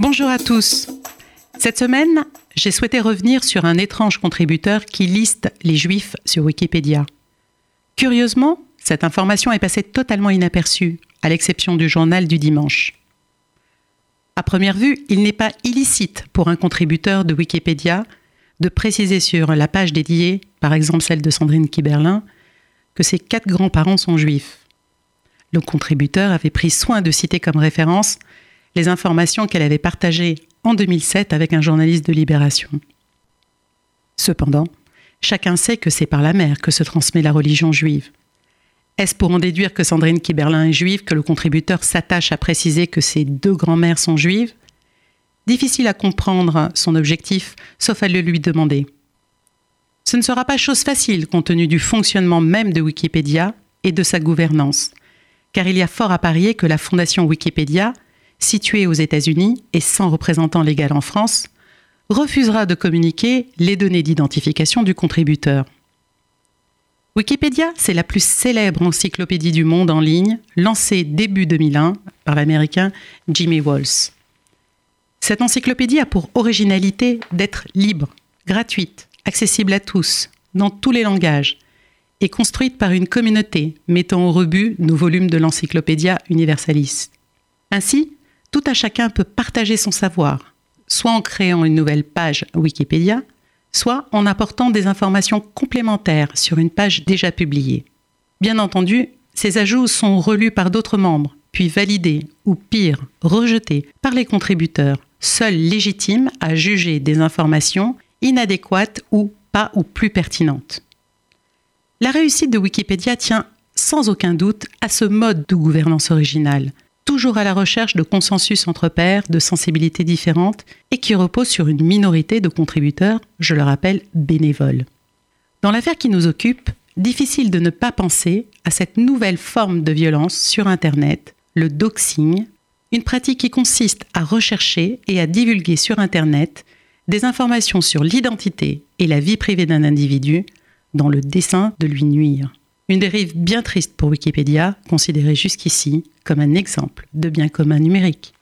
Bonjour à tous. Cette semaine, j'ai souhaité revenir sur un étrange contributeur qui liste les juifs sur Wikipédia. Curieusement, cette information est passée totalement inaperçue, à l'exception du journal du dimanche. À première vue, il n'est pas illicite pour un contributeur de Wikipédia de préciser sur la page dédiée, par exemple celle de Sandrine Kiberlin, que ses quatre grands-parents sont juifs. Le contributeur avait pris soin de citer comme référence les informations qu'elle avait partagées en 2007 avec un journaliste de Libération. Cependant, chacun sait que c'est par la mère que se transmet la religion juive. Est-ce pour en déduire que Sandrine Kiberlin est juive que le contributeur s'attache à préciser que ses deux grands-mères sont juives? Difficile à comprendre son objectif, sauf à le lui demander. Ce ne sera pas chose facile compte tenu du fonctionnement même de Wikipédia et de sa gouvernance, car il y a fort à parier que la fondation Wikipédia, située aux États-Unis et sans représentant légal en France, refusera de communiquer les données d'identification du contributeur. Wikipédia, c'est la plus célèbre encyclopédie du monde en ligne, lancée début 2001 par l'américain Jimmy Walls. Cette encyclopédie a pour originalité d'être libre, gratuite, accessible à tous, dans tous les langages, et construite par une communauté mettant au rebut nos volumes de l'Encyclopédia Universalis. Ainsi, tout à chacun peut partager son savoir, soit en créant une nouvelle page Wikipédia, soit en apportant des informations complémentaires sur une page déjà publiée. Bien entendu, ces ajouts sont relus par d'autres membres, puis validés, ou pire, rejetés par les contributeurs, seuls légitimes à juger des informations inadéquates ou pas ou plus pertinentes. La réussite de Wikipédia tient sans aucun doute à ce mode de gouvernance original, toujours à la recherche de consensus entre pairs, de sensibilités différentes, et qui repose sur une minorité de contributeurs, je le rappelle, bénévoles. Dans l'affaire qui nous occupe, difficile de ne pas penser à cette nouvelle forme de violence sur Internet, le doxing, une pratique qui consiste à rechercher et à divulguer sur Internet des informations sur l'identité et la vie privée d'un individu dans le dessein de lui nuire. Une dérive bien triste pour Wikipédia, considérée jusqu'ici comme un exemple de bien commun numérique.